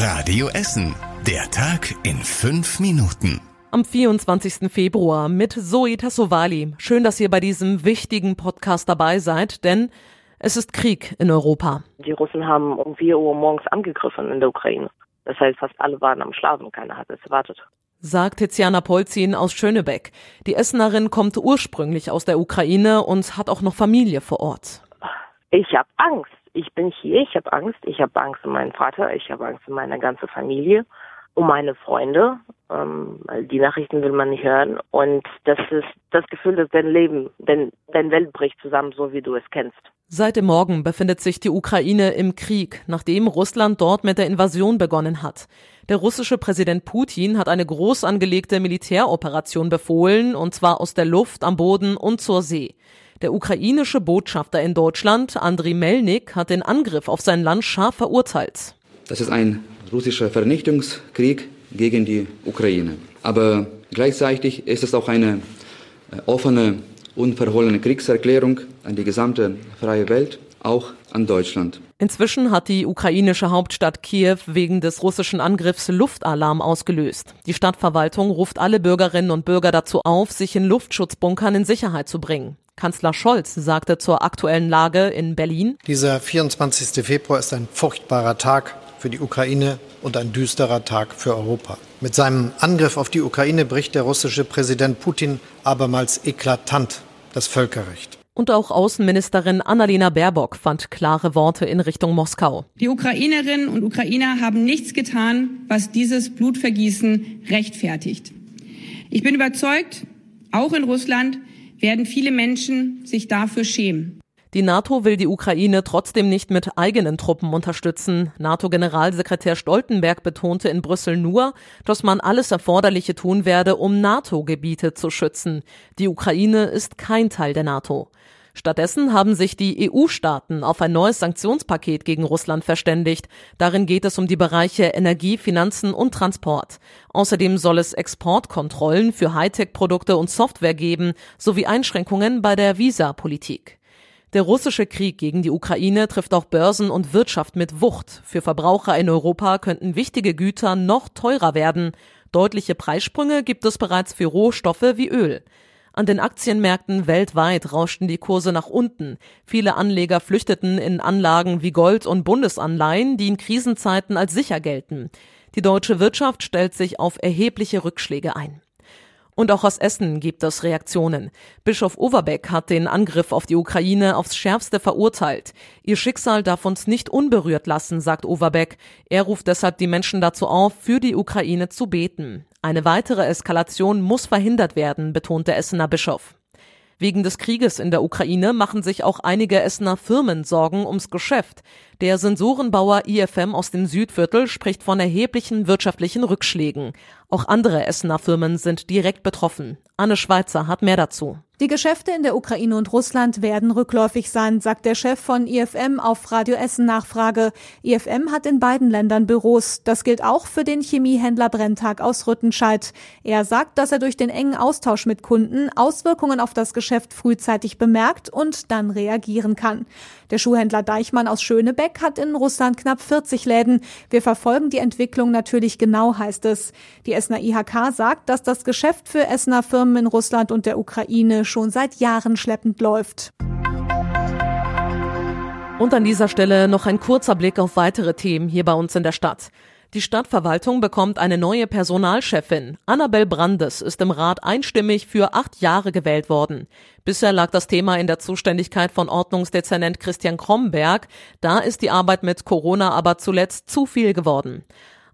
Radio Essen. Der Tag in fünf Minuten. Am 24. Februar mit Zoe Tassovali. Schön, dass ihr bei diesem wichtigen Podcast dabei seid, denn es ist Krieg in Europa. Die Russen haben um 4 Uhr morgens angegriffen in der Ukraine. Das heißt, fast alle waren am Schlafen, keiner hat es erwartet. Sagt Tiziana Polzin aus Schönebeck. Die Essenerin kommt ursprünglich aus der Ukraine und hat auch noch Familie vor Ort. Ich habe Angst. Ich bin hier, ich habe Angst. Ich habe Angst um meinen Vater, ich habe Angst um meine ganze Familie, um meine Freunde. Ähm, die Nachrichten will man nicht hören. Und das ist das Gefühl, dass dein Leben, dein, dein Welt bricht zusammen, so wie du es kennst. Seit dem Morgen befindet sich die Ukraine im Krieg, nachdem Russland dort mit der Invasion begonnen hat. Der russische Präsident Putin hat eine groß angelegte Militäroperation befohlen, und zwar aus der Luft, am Boden und zur See. Der ukrainische Botschafter in Deutschland, Andriy Melnik, hat den Angriff auf sein Land scharf verurteilt. Das ist ein russischer Vernichtungskrieg gegen die Ukraine. Aber gleichzeitig ist es auch eine äh, offene, unverhohlene Kriegserklärung an die gesamte freie Welt, auch an Deutschland. Inzwischen hat die ukrainische Hauptstadt Kiew wegen des russischen Angriffs Luftalarm ausgelöst. Die Stadtverwaltung ruft alle Bürgerinnen und Bürger dazu auf, sich in Luftschutzbunkern in Sicherheit zu bringen. Kanzler Scholz sagte zur aktuellen Lage in Berlin. Dieser 24. Februar ist ein furchtbarer Tag für die Ukraine und ein düsterer Tag für Europa. Mit seinem Angriff auf die Ukraine bricht der russische Präsident Putin abermals eklatant das Völkerrecht. Und auch Außenministerin Annalena Baerbock fand klare Worte in Richtung Moskau. Die Ukrainerinnen und Ukrainer haben nichts getan, was dieses Blutvergießen rechtfertigt. Ich bin überzeugt, auch in Russland werden viele Menschen sich dafür schämen. Die NATO will die Ukraine trotzdem nicht mit eigenen Truppen unterstützen. NATO-Generalsekretär Stoltenberg betonte in Brüssel nur, dass man alles Erforderliche tun werde, um NATO-Gebiete zu schützen. Die Ukraine ist kein Teil der NATO. Stattdessen haben sich die EU-Staaten auf ein neues Sanktionspaket gegen Russland verständigt. Darin geht es um die Bereiche Energie, Finanzen und Transport. Außerdem soll es Exportkontrollen für Hightech-Produkte und Software geben, sowie Einschränkungen bei der Visa-Politik. Der russische Krieg gegen die Ukraine trifft auch Börsen und Wirtschaft mit Wucht. Für Verbraucher in Europa könnten wichtige Güter noch teurer werden. Deutliche Preissprünge gibt es bereits für Rohstoffe wie Öl. An den Aktienmärkten weltweit rauschten die Kurse nach unten. Viele Anleger flüchteten in Anlagen wie Gold und Bundesanleihen, die in Krisenzeiten als sicher gelten. Die deutsche Wirtschaft stellt sich auf erhebliche Rückschläge ein. Und auch aus Essen gibt es Reaktionen. Bischof Overbeck hat den Angriff auf die Ukraine aufs Schärfste verurteilt. Ihr Schicksal darf uns nicht unberührt lassen, sagt Overbeck. Er ruft deshalb die Menschen dazu auf, für die Ukraine zu beten. Eine weitere Eskalation muss verhindert werden, betont der Essener Bischof. Wegen des Krieges in der Ukraine machen sich auch einige Essener Firmen Sorgen ums Geschäft. Der Sensorenbauer IFM aus dem Südviertel spricht von erheblichen wirtschaftlichen Rückschlägen. Auch andere Essener Firmen sind direkt betroffen. Anne Schweizer hat mehr dazu. Die Geschäfte in der Ukraine und Russland werden rückläufig sein, sagt der Chef von IFM auf Radio Essen Nachfrage. IFM hat in beiden Ländern Büros. Das gilt auch für den Chemiehändler Brenntag aus Rüttenscheid. Er sagt, dass er durch den engen Austausch mit Kunden Auswirkungen auf das Geschäft frühzeitig bemerkt und dann reagieren kann. Der Schuhhändler Deichmann aus Schönebeck hat in Russland knapp 40 Läden. Wir verfolgen die Entwicklung natürlich genau, heißt es. Die Essener IHK sagt, dass das Geschäft für Essener Firmen in Russland und der Ukraine schon seit Jahren schleppend läuft. Und an dieser Stelle noch ein kurzer Blick auf weitere Themen hier bei uns in der Stadt. Die Stadtverwaltung bekommt eine neue Personalchefin. Annabel Brandes ist im Rat einstimmig für acht Jahre gewählt worden. Bisher lag das Thema in der Zuständigkeit von Ordnungsdezernent Christian Kromberg. Da ist die Arbeit mit Corona aber zuletzt zu viel geworden.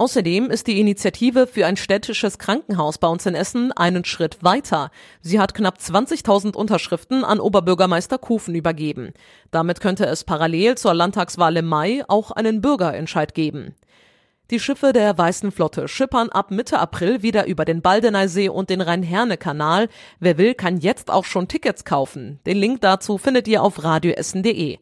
Außerdem ist die Initiative für ein städtisches Krankenhaus bei uns in Essen einen Schritt weiter. Sie hat knapp 20.000 Unterschriften an Oberbürgermeister Kufen übergeben. Damit könnte es parallel zur Landtagswahl im Mai auch einen Bürgerentscheid geben. Die Schiffe der Weißen Flotte schippern ab Mitte April wieder über den Baldeneysee und den Rhein-Herne-Kanal. Wer will, kann jetzt auch schon Tickets kaufen. Den Link dazu findet ihr auf radioessen.de.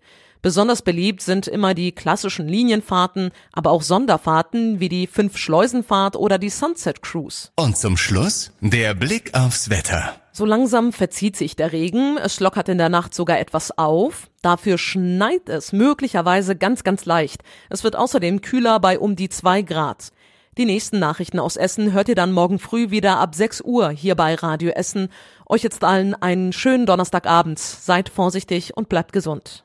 Besonders beliebt sind immer die klassischen Linienfahrten, aber auch Sonderfahrten wie die Fünf-Schleusenfahrt oder die Sunset Cruise. Und zum Schluss der Blick aufs Wetter. So langsam verzieht sich der Regen, es lockert in der Nacht sogar etwas auf, dafür schneit es möglicherweise ganz, ganz leicht. Es wird außerdem kühler bei um die zwei Grad. Die nächsten Nachrichten aus Essen hört ihr dann morgen früh wieder ab 6 Uhr hier bei Radio Essen. Euch jetzt allen einen schönen Donnerstagabend. Seid vorsichtig und bleibt gesund.